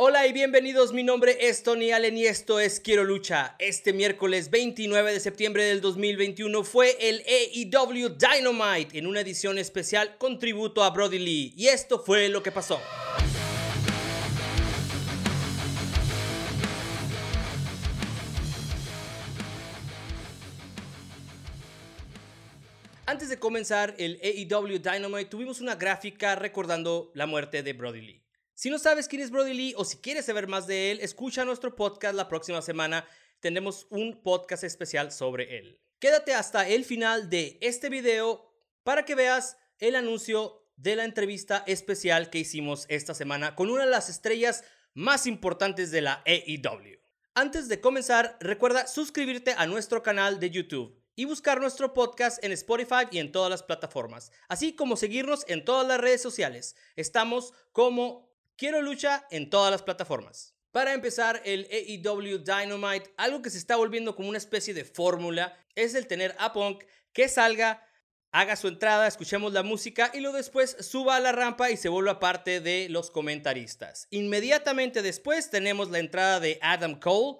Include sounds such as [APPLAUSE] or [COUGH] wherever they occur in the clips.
Hola y bienvenidos, mi nombre es Tony Allen y esto es Quiero Lucha. Este miércoles 29 de septiembre del 2021 fue el AEW Dynamite en una edición especial con tributo a Brody Lee y esto fue lo que pasó. Antes de comenzar el AEW Dynamite tuvimos una gráfica recordando la muerte de Brody Lee. Si no sabes quién es Brody Lee o si quieres saber más de él, escucha nuestro podcast la próxima semana. Tendremos un podcast especial sobre él. Quédate hasta el final de este video para que veas el anuncio de la entrevista especial que hicimos esta semana con una de las estrellas más importantes de la AEW. Antes de comenzar, recuerda suscribirte a nuestro canal de YouTube y buscar nuestro podcast en Spotify y en todas las plataformas, así como seguirnos en todas las redes sociales. Estamos como Quiero lucha en todas las plataformas. Para empezar, el AEW Dynamite, algo que se está volviendo como una especie de fórmula, es el tener a Punk que salga, haga su entrada, escuchemos la música y luego después suba a la rampa y se vuelva parte de los comentaristas. Inmediatamente después tenemos la entrada de Adam Cole.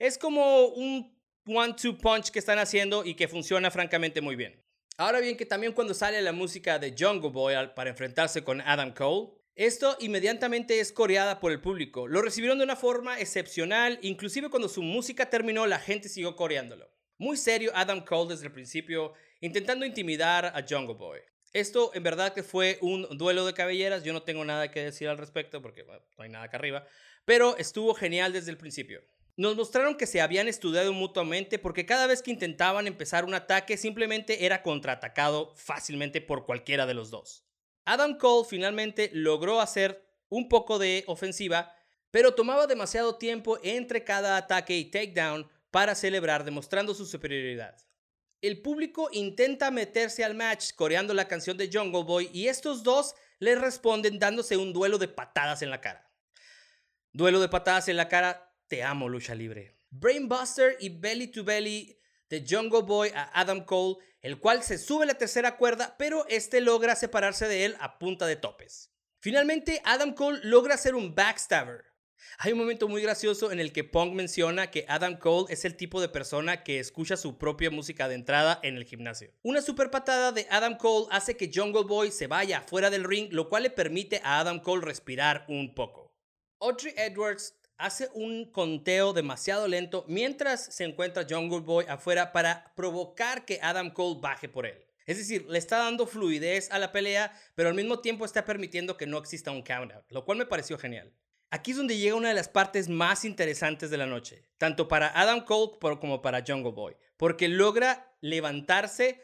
Es como un one-two punch que están haciendo y que funciona francamente muy bien. Ahora bien, que también cuando sale la música de Jungle Boy para enfrentarse con Adam Cole, esto inmediatamente es coreada por el público. Lo recibieron de una forma excepcional, inclusive cuando su música terminó la gente siguió coreándolo. Muy serio Adam Cole desde el principio, intentando intimidar a Jungle Boy. Esto en verdad que fue un duelo de cabelleras, yo no tengo nada que decir al respecto porque no hay nada acá arriba, pero estuvo genial desde el principio. Nos mostraron que se habían estudiado mutuamente porque cada vez que intentaban empezar un ataque simplemente era contraatacado fácilmente por cualquiera de los dos. Adam Cole finalmente logró hacer un poco de ofensiva, pero tomaba demasiado tiempo entre cada ataque y takedown para celebrar, demostrando su superioridad. El público intenta meterse al match coreando la canción de Jungle Boy y estos dos le responden dándose un duelo de patadas en la cara. Duelo de patadas en la cara, te amo lucha libre. Brainbuster y Belly to Belly de Jungle Boy a Adam Cole, el cual se sube la tercera cuerda, pero este logra separarse de él a punta de topes. Finalmente, Adam Cole logra hacer un backstabber. Hay un momento muy gracioso en el que Punk menciona que Adam Cole es el tipo de persona que escucha su propia música de entrada en el gimnasio. Una super patada de Adam Cole hace que Jungle Boy se vaya fuera del ring, lo cual le permite a Adam Cole respirar un poco. Audrey Edwards hace un conteo demasiado lento mientras se encuentra Jungle Boy afuera para provocar que Adam Cole baje por él. Es decir, le está dando fluidez a la pelea, pero al mismo tiempo está permitiendo que no exista un countout, lo cual me pareció genial. Aquí es donde llega una de las partes más interesantes de la noche, tanto para Adam Cole como para Jungle Boy, porque logra levantarse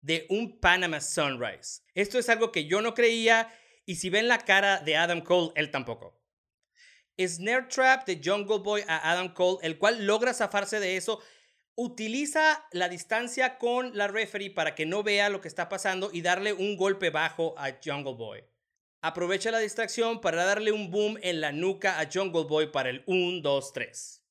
de un Panama Sunrise. Esto es algo que yo no creía y si ven la cara de Adam Cole, él tampoco. Snare Trap de Jungle Boy a Adam Cole, el cual logra zafarse de eso. Utiliza la distancia con la referee para que no vea lo que está pasando y darle un golpe bajo a Jungle Boy. Aprovecha la distracción para darle un boom en la nuca a Jungle Boy para el 1, 2, 3.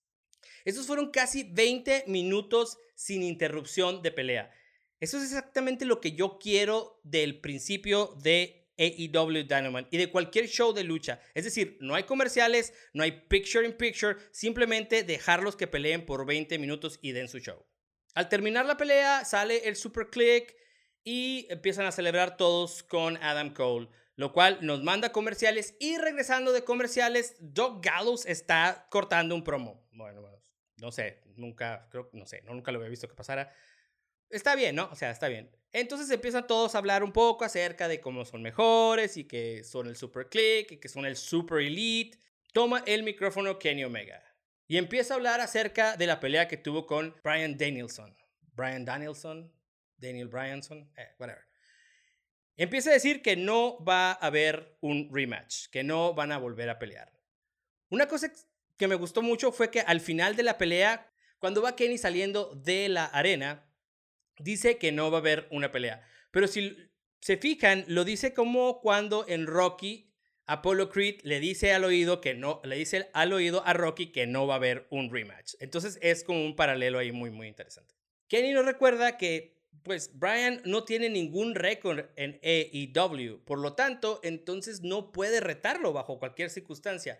Estos fueron casi 20 minutos sin interrupción de pelea. Eso es exactamente lo que yo quiero del principio de AEW Dynamite y de cualquier show de lucha. Es decir, no hay comerciales, no hay picture in picture, simplemente dejarlos que peleen por 20 minutos y den su show. Al terminar la pelea, sale el Super Click y empiezan a celebrar todos con Adam Cole, lo cual nos manda comerciales y regresando de comerciales, Doug Gallows está cortando un promo. Bueno, no sé, nunca, creo, no sé, no, nunca lo había visto que pasara. Está bien, ¿no? O sea, está bien. Entonces empiezan todos a hablar un poco acerca de cómo son mejores y que son el Super Click y que son el Super Elite. Toma el micrófono Kenny Omega y empieza a hablar acerca de la pelea que tuvo con Brian Danielson. Brian Danielson, Daniel Bryanson, eh, whatever. Empieza a decir que no va a haber un rematch, que no van a volver a pelear. Una cosa que me gustó mucho fue que al final de la pelea, cuando va Kenny saliendo de la arena, dice que no va a haber una pelea. Pero si se fijan, lo dice como cuando en Rocky Apollo Creed le dice al oído que no, le dice al oído a Rocky que no va a haber un rematch. Entonces es como un paralelo ahí muy, muy interesante. Kenny nos recuerda que, pues, Brian no tiene ningún récord en AEW. Por lo tanto, entonces no puede retarlo bajo cualquier circunstancia.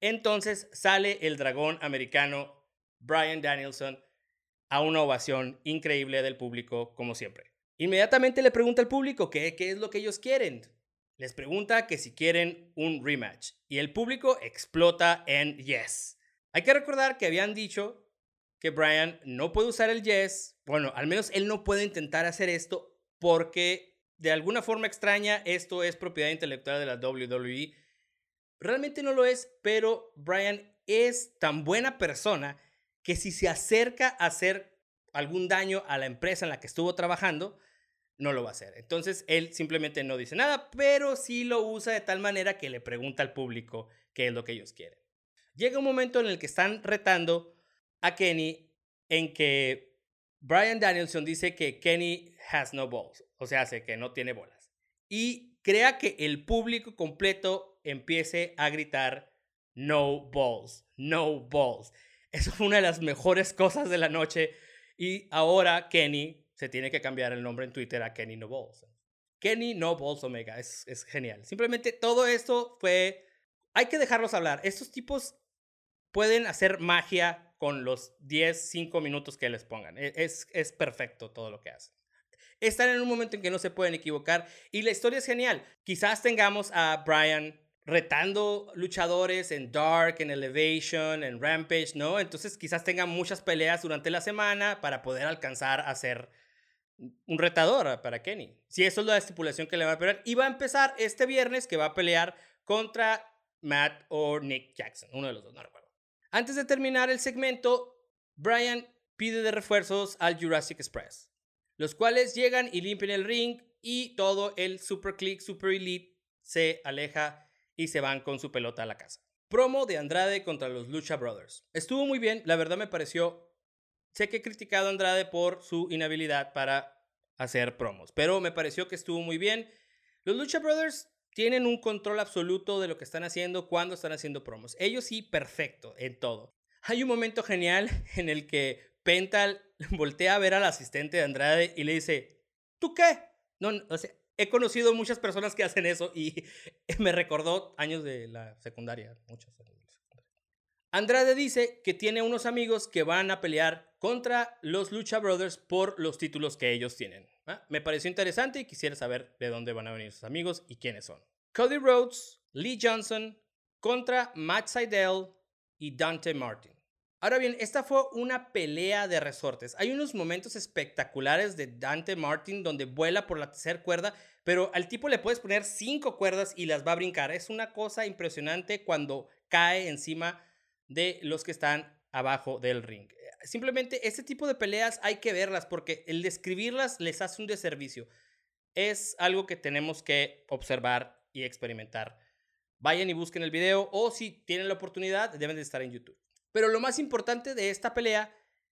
Entonces sale el dragón americano Brian Danielson a una ovación increíble del público, como siempre. Inmediatamente le pregunta al público qué, qué es lo que ellos quieren. Les pregunta que si quieren un rematch. Y el público explota en yes. Hay que recordar que habían dicho que Brian no puede usar el yes. Bueno, al menos él no puede intentar hacer esto porque de alguna forma extraña esto es propiedad intelectual de la WWE Realmente no lo es, pero Brian es tan buena persona que si se acerca a hacer algún daño a la empresa en la que estuvo trabajando, no lo va a hacer. Entonces él simplemente no dice nada, pero sí lo usa de tal manera que le pregunta al público qué es lo que ellos quieren. Llega un momento en el que están retando a Kenny en que Brian Danielson dice que Kenny has no balls, o sea, hace que no tiene bolas. Y crea que el público completo empiece a gritar no balls, no balls. Eso fue una de las mejores cosas de la noche y ahora Kenny se tiene que cambiar el nombre en Twitter a Kenny No Balls. Kenny No Balls Omega, es, es genial. Simplemente todo esto fue... Hay que dejarlos hablar. Estos tipos pueden hacer magia con los 10, 5 minutos que les pongan. E, es, es perfecto todo lo que hacen están en un momento en que no se pueden equivocar y la historia es genial. Quizás tengamos a Brian retando luchadores en Dark, en Elevation, en Rampage, ¿no? Entonces quizás tengan muchas peleas durante la semana para poder alcanzar a ser un retador para Kenny. Si eso es la estipulación que le va a pelear. Y va a empezar este viernes que va a pelear contra Matt o Nick Jackson, uno de los dos, no recuerdo. Antes de terminar el segmento, Brian pide de refuerzos al Jurassic Express, los cuales llegan y limpian el ring y todo el Super Click, Super Elite se aleja y se van con su pelota a la casa. Promo de Andrade contra los Lucha Brothers. Estuvo muy bien, la verdad me pareció... Sé que he criticado a Andrade por su inhabilidad para hacer promos, pero me pareció que estuvo muy bien. Los Lucha Brothers tienen un control absoluto de lo que están haciendo cuando están haciendo promos. Ellos sí, perfecto en todo. Hay un momento genial [LAUGHS] en el que Pental [LAUGHS] voltea a ver al asistente de Andrade y le dice, ¿tú qué? No, o sea, he conocido muchas personas que hacen eso y [LAUGHS] me recordó años de la secundaria, muchos Andrade dice que tiene unos amigos que van a pelear contra los Lucha Brothers por los títulos que ellos tienen. Me pareció interesante y quisiera saber de dónde van a venir sus amigos y quiénes son. Cody Rhodes, Lee Johnson contra Matt Seidel y Dante Martin. Ahora bien, esta fue una pelea de resortes. Hay unos momentos espectaculares de Dante Martin donde vuela por la tercera cuerda, pero al tipo le puedes poner cinco cuerdas y las va a brincar. Es una cosa impresionante cuando cae encima de los que están abajo del ring. Simplemente este tipo de peleas hay que verlas porque el describirlas les hace un deservicio. Es algo que tenemos que observar y experimentar. Vayan y busquen el video o si tienen la oportunidad deben de estar en YouTube. Pero lo más importante de esta pelea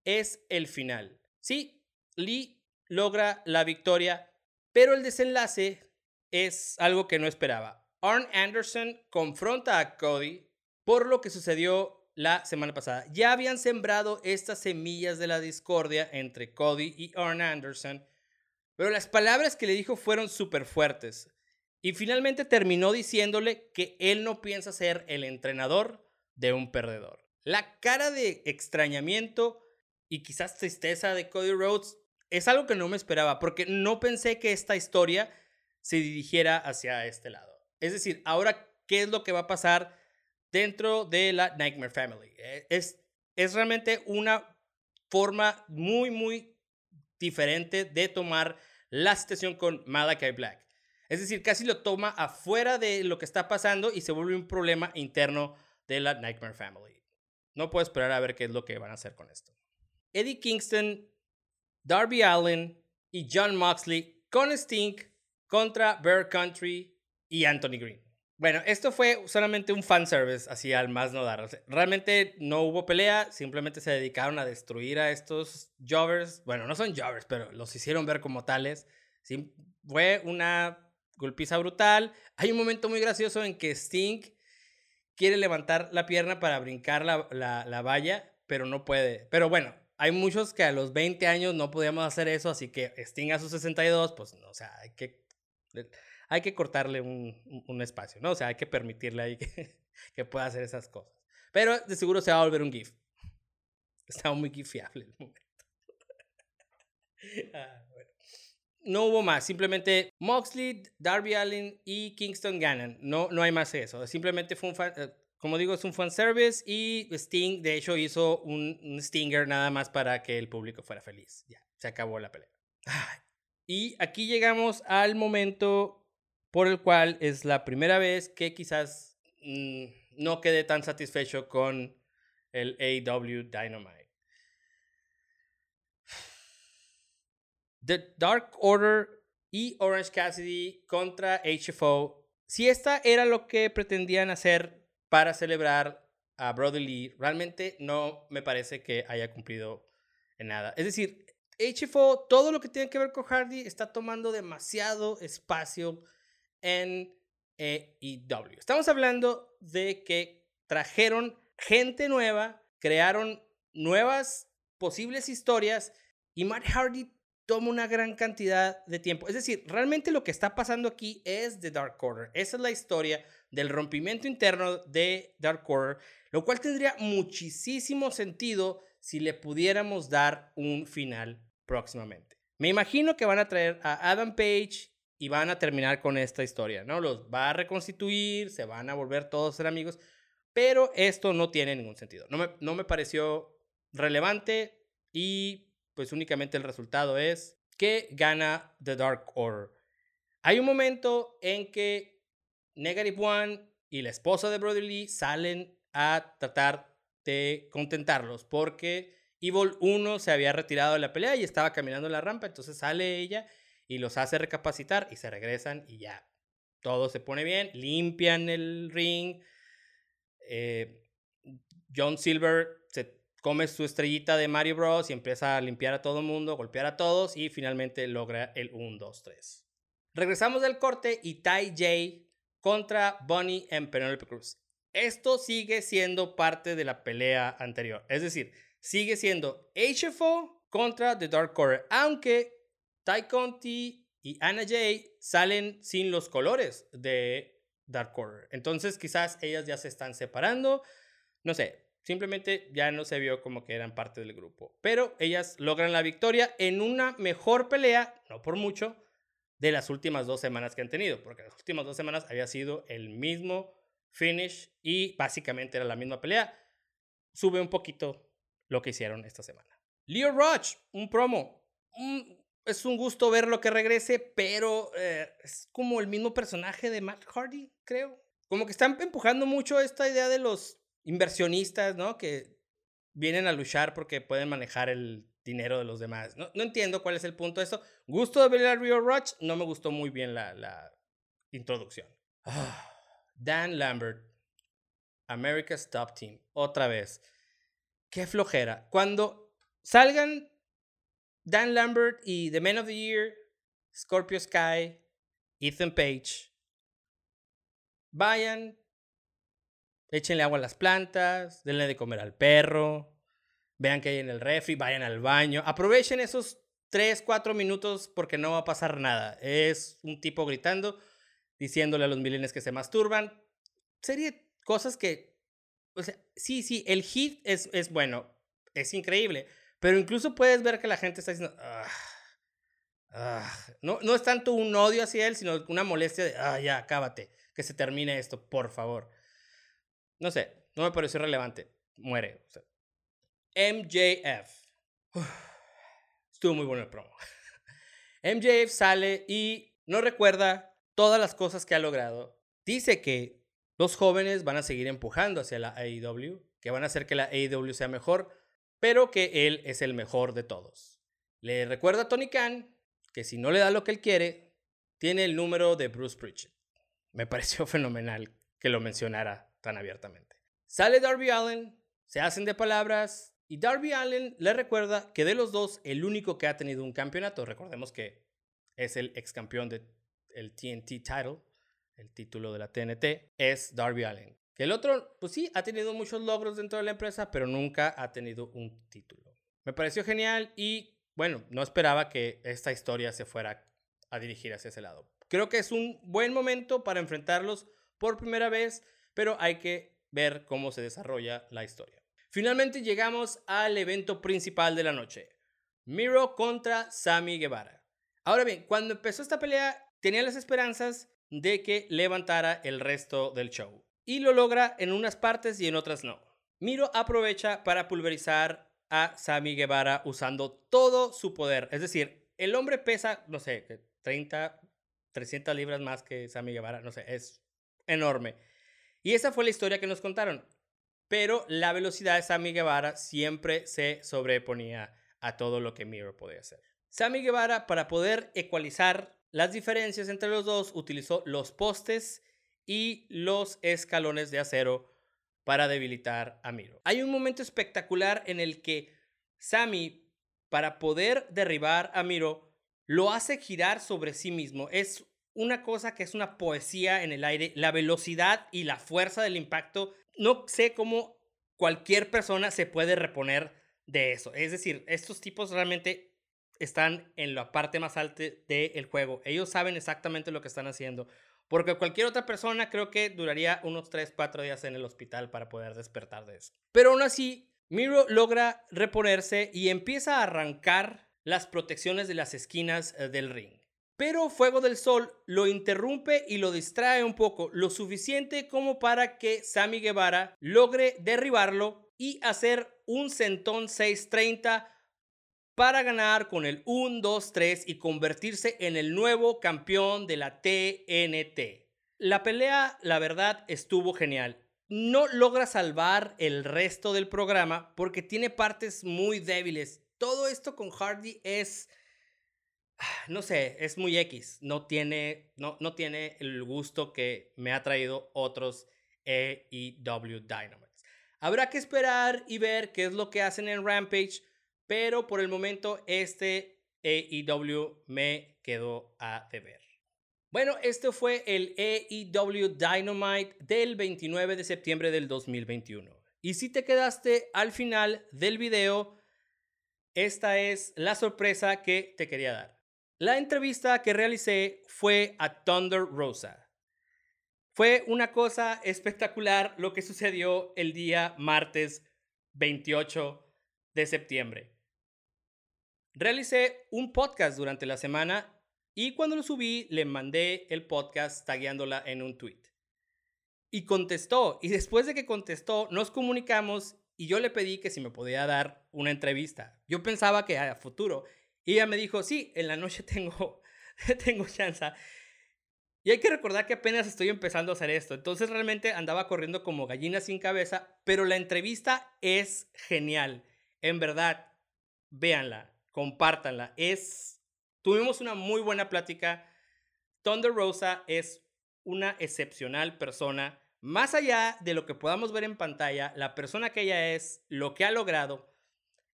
es el final. Sí, Lee logra la victoria, pero el desenlace es algo que no esperaba. Arn Anderson confronta a Cody por lo que sucedió la semana pasada. Ya habían sembrado estas semillas de la discordia entre Cody y Arn Anderson, pero las palabras que le dijo fueron súper fuertes. Y finalmente terminó diciéndole que él no piensa ser el entrenador de un perdedor. La cara de extrañamiento y quizás tristeza de Cody Rhodes es algo que no me esperaba, porque no pensé que esta historia se dirigiera hacia este lado. Es decir, ahora, ¿qué es lo que va a pasar dentro de la Nightmare Family? Eh, es, es realmente una forma muy, muy diferente de tomar la situación con Malachi Black. Es decir, casi lo toma afuera de lo que está pasando y se vuelve un problema interno de la Nightmare Family. No puedo esperar a ver qué es lo que van a hacer con esto. Eddie Kingston, Darby Allen y John Moxley con Sting contra Bear Country y Anthony Green. Bueno, esto fue solamente un fanservice, así al más no dar. realmente no hubo pelea, simplemente se dedicaron a destruir a estos jobbers. Bueno, no son jobbers, pero los hicieron ver como tales. Fue una golpiza brutal. Hay un momento muy gracioso en que Sting quiere levantar la pierna para brincar la, la, valla, pero no puede. Pero bueno, hay muchos que a los 20 años no podíamos hacer eso, así que Sting a sus 62, pues, no, o sea, hay que, hay que cortarle un, un, espacio, ¿no? O sea, hay que permitirle ahí que, [LAUGHS] que pueda hacer esas cosas. Pero de seguro se va a volver un GIF. Estaba muy gifiable el momento. [LAUGHS] Ah, no hubo más, simplemente Moxley, Darby Allin y Kingston ganan. No, no hay más eso. Simplemente fue un fan, eh, como digo, es un fan service y Sting, de hecho, hizo un, stinger nada más para que el público fuera feliz. Ya, se acabó la pelea. Y aquí llegamos al momento por el cual es la primera vez que quizás mm, no quedé tan satisfecho con el AW Dynamite. The Dark Order y Orange Cassidy contra HFO. Si esta era lo que pretendían hacer para celebrar a Brother Lee, realmente no me parece que haya cumplido en nada. Es decir, HFO, todo lo que tiene que ver con Hardy está tomando demasiado espacio en AEW. Estamos hablando de que trajeron gente nueva, crearon nuevas posibles historias y Matt Hardy toma una gran cantidad de tiempo. Es decir, realmente lo que está pasando aquí es The Dark Order. Esa es la historia del rompimiento interno de Dark Order, lo cual tendría muchísimo sentido si le pudiéramos dar un final próximamente. Me imagino que van a traer a Adam Page y van a terminar con esta historia, ¿no? Los va a reconstituir, se van a volver todos ser amigos, pero esto no tiene ningún sentido. No me, no me pareció relevante y pues únicamente el resultado es que gana The Dark Order. Hay un momento en que Negative One y la esposa de Brother Lee salen a tratar de contentarlos porque Evil 1 se había retirado de la pelea y estaba caminando la rampa, entonces sale ella y los hace recapacitar y se regresan y ya todo se pone bien, limpian el ring. Eh, John Silver se come su estrellita de Mario Bros. y empieza a limpiar a todo el mundo, golpear a todos y finalmente logra el 1, 2, 3. Regresamos del corte y Tai J contra Bunny en Penelope Cruz. Esto sigue siendo parte de la pelea anterior. Es decir, sigue siendo HFO contra The Dark Order. Aunque Ty Conti y Anna Jay salen sin los colores de Dark Order. Entonces quizás ellas ya se están separando. No sé, Simplemente ya no se vio como que eran parte del grupo. Pero ellas logran la victoria en una mejor pelea, no por mucho, de las últimas dos semanas que han tenido. Porque las últimas dos semanas había sido el mismo finish y básicamente era la misma pelea. Sube un poquito lo que hicieron esta semana. Leo Roach, un promo. es un gusto verlo que regrese, pero eh, es como el mismo personaje de Matt Hardy, creo. Como que están empujando mucho esta idea de los inversionistas, ¿no? Que vienen a luchar porque pueden manejar el dinero de los demás. No, no entiendo cuál es el punto de esto. Gusto de ver Rio Roach, no me gustó muy bien la, la introducción. Dan Lambert, America's Top Team, otra vez. Qué flojera. Cuando salgan Dan Lambert y The Men of the Year, Scorpio Sky, Ethan Page, vayan, Échenle agua a las plantas, denle de comer al perro, vean que hay en el refri, vayan al baño. Aprovechen esos 3, 4 minutos porque no va a pasar nada. Es un tipo gritando, diciéndole a los milenios que se masturban. Sería cosas que, sí, sí, el hit es, es bueno, es increíble, pero incluso puedes ver que la gente está diciendo, no, no es tanto un odio hacia él, sino una molestia de, ah, ya, cábate, que se termine esto, por favor. No sé, no me pareció relevante. Muere. MJF. estuvo muy bueno el promo. [LAUGHS] MJF sale y no recuerda todas las cosas que ha logrado. Dice que los jóvenes van a seguir empujando hacia la AEW, que van a hacer que la AEW sea mejor, pero que él es el mejor de todos. Le recuerda a Tony Khan que si no le da lo que él quiere, tiene el número de Bruce Pritchett. Me [LAUGHS] pareció fenomenal que lo mencionara tan abiertamente. Sale Darby Allen, se hacen de palabras y Darby Allen le recuerda que de los dos, el único que ha tenido un campeonato, recordemos que es el ex campeón del TNT title, el título de la TNT, es Darby Allen. Que el otro, pues sí, ha tenido muchos logros dentro de la empresa, pero nunca ha tenido un título. Me pareció genial y, bueno, no esperaba que esta historia se fuera a dirigir hacia ese lado. Creo que es un buen momento para enfrentarlos por primera vez pero hay que ver cómo se desarrolla la historia. Finalmente llegamos al evento principal de la noche. Miro contra Sammy Guevara. Ahora bien, cuando empezó esta pelea tenía las esperanzas de que levantara el resto del show. Y lo logra en unas partes y en otras no. Miro aprovecha para pulverizar a Sammy Guevara usando todo su poder. Es decir, el hombre pesa, no sé, 30, 300 libras más que Sammy Guevara. No sé, es enorme. Y esa fue la historia que nos contaron. Pero la velocidad de Sammy Guevara siempre se sobreponía a todo lo que Miro podía hacer. Sammy Guevara, para poder ecualizar las diferencias entre los dos, utilizó los postes y los escalones de acero para debilitar a Miro. Hay un momento espectacular en el que Sammy, para poder derribar a Miro, lo hace girar sobre sí mismo. Es una cosa que es una poesía en el aire. La velocidad y la fuerza del impacto. No sé cómo cualquier persona se puede reponer de eso. Es decir, estos tipos realmente están en la parte más alta del juego. Ellos saben exactamente lo que están haciendo. Porque cualquier otra persona creo que duraría unos 3, 4 días en el hospital para poder despertar de eso. Pero aún así, Miro logra reponerse y empieza a arrancar las protecciones de las esquinas eh, del ring. Pero Fuego del Sol lo interrumpe y lo distrae un poco, lo suficiente como para que Sammy Guevara logre derribarlo y hacer un centón 630 para ganar con el 1, 2, 3 y convertirse en el nuevo campeón de la TNT. La pelea, la verdad, estuvo genial. No logra salvar el resto del programa porque tiene partes muy débiles. Todo esto con Hardy es, [SIGHS] no sé, es muy X. No tiene, no, no tiene el gusto que me ha traído otros AEW Dynamites. Habrá que esperar y ver qué es lo que hacen en Rampage pero por el momento este AEW me quedó a deber. Bueno, este fue el AEW Dynamite del 29 de septiembre del 2021. Y si te quedaste al final del video, esta es la sorpresa que te quería dar. La entrevista que realicé fue a Thunder Rosa. Fue una cosa espectacular lo que sucedió el día martes 28 de septiembre. Realicé un podcast durante la semana y cuando lo subí le mandé el podcast tagueándola en un tweet. Y contestó, y después de que contestó, nos comunicamos y yo le pedí que si me podía dar una entrevista. Yo pensaba que a futuro. Y ella me dijo, sí, en la noche [LAUGHS] tengo, [LAUGHS] tengo chance. Y hay que recordar que apenas estoy empezando a hacer esto. Entonces realmente andaba corriendo como gallina sin cabeza, pero la entrevista es genial. En verdad, véanla compártanla. Es, tuvimos una muy buena plática. Thunder Rosa es una excepcional persona. Más allá de lo que podamos ver en pantalla, la persona que ella es, lo que ha logrado,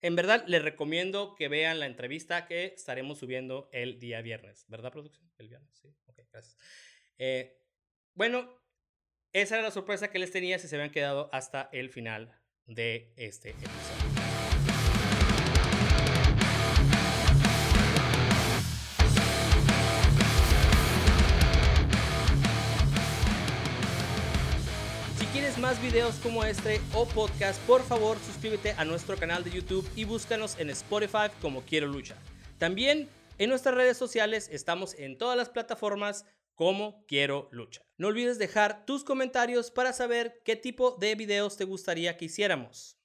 en verdad les recomiendo que vean la entrevista que estaremos subiendo el día viernes. ¿Verdad, producción? El viernes, sí. Ok, gracias. Eh, bueno, esa era la sorpresa que les tenía si se habían quedado hasta el final de este episodio. Más videos como este o podcast, por favor suscríbete a nuestro canal de YouTube y búscanos en Spotify como Quiero Lucha. También en nuestras redes sociales estamos en todas las plataformas como Quiero Lucha. No olvides dejar tus comentarios para saber qué tipo de videos te gustaría que hiciéramos.